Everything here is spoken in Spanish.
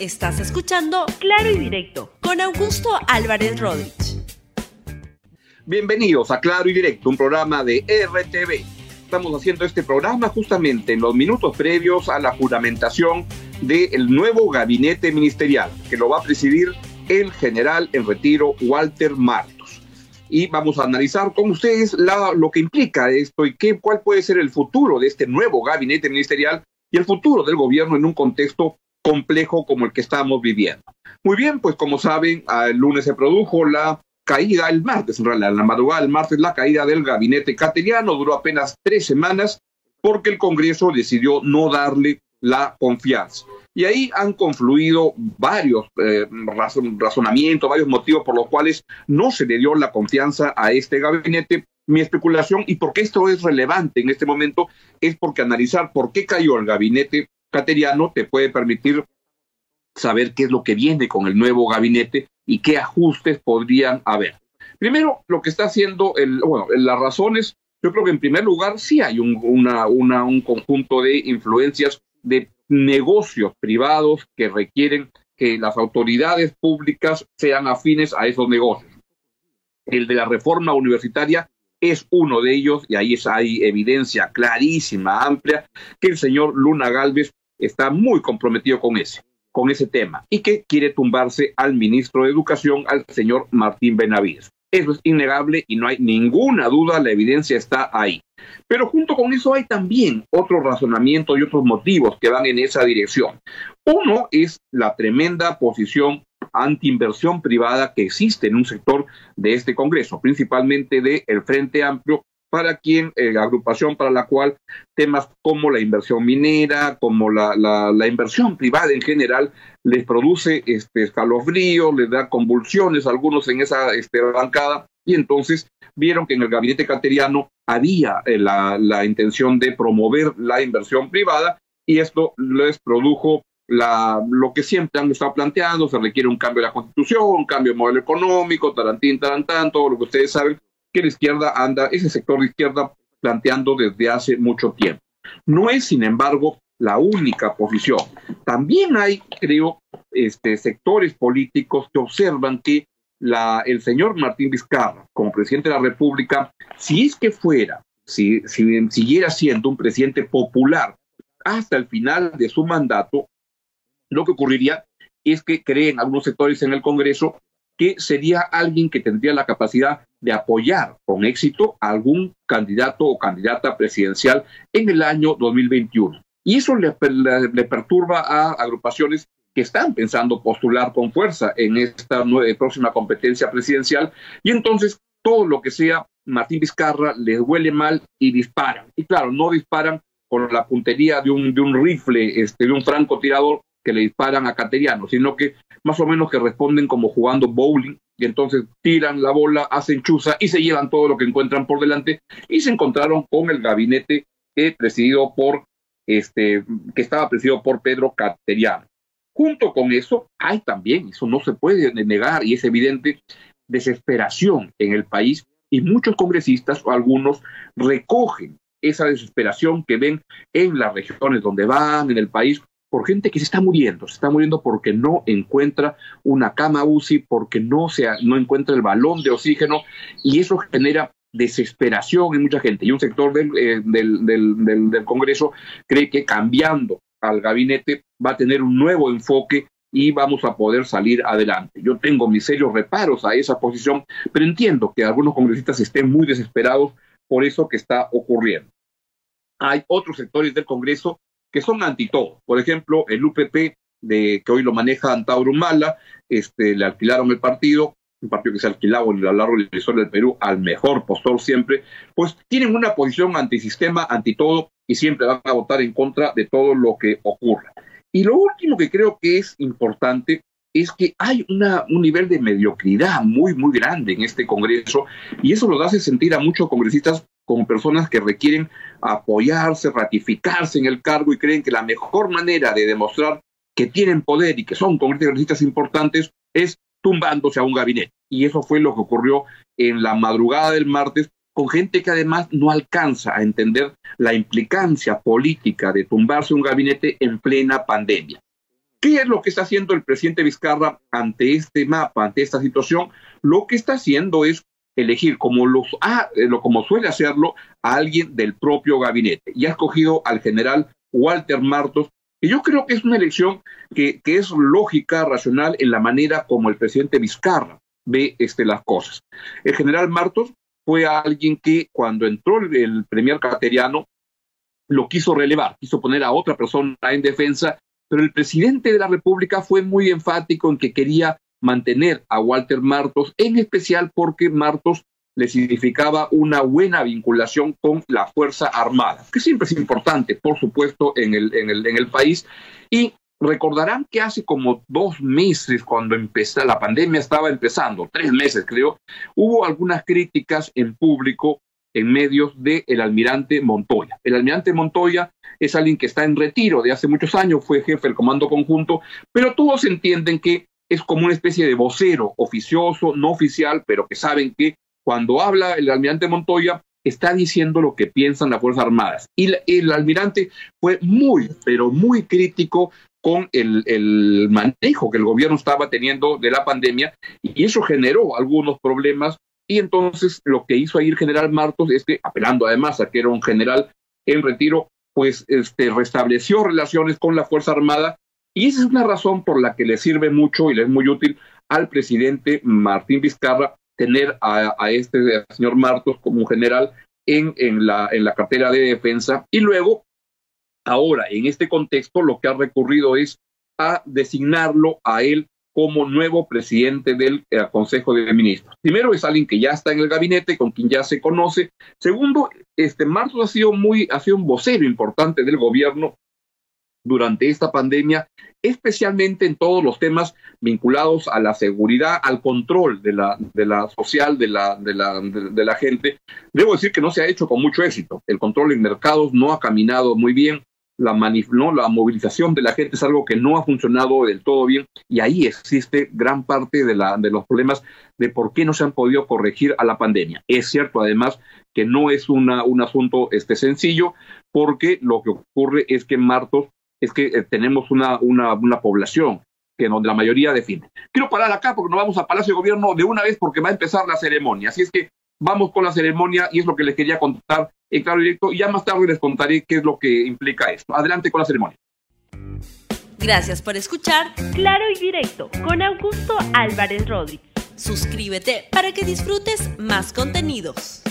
Estás escuchando Claro y Directo con Augusto Álvarez Rodríguez. Bienvenidos a Claro y Directo, un programa de RTV. Estamos haciendo este programa justamente en los minutos previos a la juramentación del nuevo gabinete ministerial que lo va a presidir el general en retiro Walter Martos. Y vamos a analizar con ustedes lo que implica esto y qué, cuál puede ser el futuro de este nuevo gabinete ministerial y el futuro del gobierno en un contexto complejo como el que estamos viviendo. Muy bien, pues como saben, el lunes se produjo la caída, el martes en realidad, la madrugada del martes, la caída del gabinete cateriano, duró apenas tres semanas porque el Congreso decidió no darle la confianza. Y ahí han confluido varios eh, razonamientos, varios motivos por los cuales no se le dio la confianza a este gabinete. Mi especulación y por qué esto es relevante en este momento es porque analizar por qué cayó el gabinete cateriano te puede permitir saber qué es lo que viene con el nuevo gabinete y qué ajustes podrían haber. Primero, lo que está haciendo, el, bueno, las razones, yo creo que en primer lugar sí hay un, conjunto de influencias de negocios privados que requieren que las autoridades públicas sean afines a esos negocios. El de la reforma universitaria es uno de ellos y ahí hay evidencia clarísima, amplia, que el señor Luna Galvez está muy comprometido con ese, con ese tema y que quiere tumbarse al ministro de Educación, al señor Martín Benavides. Eso es innegable y no hay ninguna duda, la evidencia está ahí. Pero junto con eso hay también otros razonamientos y otros motivos que van en esa dirección. Uno es la tremenda posición anti-inversión privada que existe en un sector de este Congreso, principalmente del el Frente Amplio, para quien, eh, agrupación para la cual temas como la inversión minera, como la, la, inversión privada en general, les produce este escalofrío, les da convulsiones a algunos en esa este, bancada, y entonces vieron que en el gabinete cateriano había eh, la, la intención de promover la inversión privada, y esto les produjo la, lo que siempre han estado planteando, se requiere un cambio de la constitución, un cambio de modelo económico, tarantín, tarantán, todo lo que ustedes saben, que la izquierda anda, ese sector de izquierda planteando desde hace mucho tiempo. No es, sin embargo, la única posición. También hay, creo, este, sectores políticos que observan que la, el señor Martín Vizcarra, como presidente de la República, si es que fuera, si, si siguiera siendo un presidente popular hasta el final de su mandato, lo que ocurriría es que creen algunos sectores en el Congreso que sería alguien que tendría la capacidad de apoyar con éxito a algún candidato o candidata presidencial en el año 2021. Y eso le, perturba a agrupaciones que están pensando postular con fuerza en esta próxima competencia presidencial. Y entonces todo lo que sea Martín Vizcarra les huele mal y disparan. Y claro, no disparan con la puntería de un, de un rifle, este, de un francotirador, que le disparan a Cateriano, sino que más o menos que responden como jugando bowling y entonces tiran la bola, hacen chuza y se llevan todo lo que encuentran por delante y se encontraron con el gabinete presidido por este que estaba presidido por Pedro Cateriano. Junto con eso hay también, eso no se puede negar y es evidente, desesperación en el país y muchos congresistas o algunos recogen esa desesperación que ven en las regiones donde van, en el país, por gente que se está muriendo, se está muriendo porque no encuentra una cama UCI, porque no, se, no encuentra el balón de oxígeno y eso genera desesperación en mucha gente. Y un sector del, eh, del, del, del, Congreso cree que cambiando al gabinete va a tener un nuevo enfoque y vamos a poder salir adelante. Yo tengo mis serios reparos a esa posición, pero entiendo que algunos congresistas estén muy desesperados por eso que está ocurriendo. Hay otros sectores del Congreso que son anti todo. Por ejemplo, el UPP, de, que hoy lo maneja Antauro Humala, este, le alquilaron el partido, un partido que se ha alquilado a lo largo de la historia del Perú al mejor postor siempre, pues tienen una posición antisistema, anti todo, y siempre van a votar en contra de todo lo que ocurra. Y lo último que creo que es importante es que hay una, un nivel de mediocridad muy, muy grande en este Congreso y eso lo hace sentir a muchos congresistas como personas que requieren apoyarse, ratificarse en el cargo y creen que la mejor manera de demostrar que tienen poder y que son congresistas importantes es tumbándose a un gabinete. Y eso fue lo que ocurrió en la madrugada del martes con gente que además no alcanza a entender la implicancia política de tumbarse un gabinete en plena pandemia. ¿Qué es lo que está haciendo el presidente Vizcarra ante este mapa, ante esta situación? Lo que está haciendo es elegir, como, los, ah, como suele hacerlo, a alguien del propio gabinete. Y ha escogido al general Walter Martos, que yo creo que es una elección que, que es lógica, racional en la manera como el presidente Vizcarra ve este, las cosas. El general Martos fue alguien que cuando entró el, el premier cateriano lo quiso relevar, quiso poner a otra persona en defensa, pero el presidente de la República fue muy enfático en que quería mantener a Walter Martos, en especial porque Martos le significaba una buena vinculación con la Fuerza Armada, que siempre es importante, por supuesto, en el, en el, en el país. Y recordarán que hace como dos meses, cuando empezó la pandemia, estaba empezando, tres meses creo, hubo algunas críticas en público en medios del el almirante Montoya. El almirante Montoya es alguien que está en retiro de hace muchos años, fue jefe del Comando Conjunto, pero todos entienden que es como una especie de vocero oficioso, no oficial, pero que saben que cuando habla el almirante Montoya está diciendo lo que piensan las Fuerzas Armadas. Y el almirante fue muy, pero muy crítico con el, el, manejo que el gobierno estaba teniendo de la pandemia y eso generó algunos problemas y entonces lo que hizo ahí el general Martos es que, apelando además a que era un general en retiro, pues este, restableció relaciones con la Fuerza Armada y esa es una razón por la que le sirve mucho y le es muy útil al presidente Martín Vizcarra tener a, este señor Martos como un general en, en, la, en la cartera de defensa y luego, ahora, en este contexto, lo que ha recurrido es a designarlo a él como nuevo presidente del eh, Consejo de Ministros. Primero es alguien que ya está en el gabinete, con quien ya se conoce. Segundo, este Martos ha sido muy, ha sido un vocero importante del gobierno durante esta pandemia, especialmente en todos los temas vinculados a la seguridad, al control de la, de la social de la, de, la, de la gente. Debo decir que no se ha hecho con mucho éxito. El control en mercados no ha caminado muy bien la, ¿no? la movilización de la gente es algo que no ha funcionado del todo bien y ahí existe gran parte de, la, de los problemas de por qué no se han podido corregir a la pandemia. Es cierto además que no es una, un asunto este, sencillo porque lo que ocurre es que en Martos es que eh, tenemos una, una, población que donde la mayoría defiende. Quiero parar acá porque nos vamos a Palacio de Gobierno de una vez porque va a empezar la ceremonia. Así es que vamos con la ceremonia y es lo que les quería contar en claro directo y ya más tarde les contaré qué es lo que implica esto. Adelante con la ceremonia. Gracias por escuchar Claro y Directo con Augusto Álvarez Rodríguez. Suscríbete para que disfrutes más contenidos.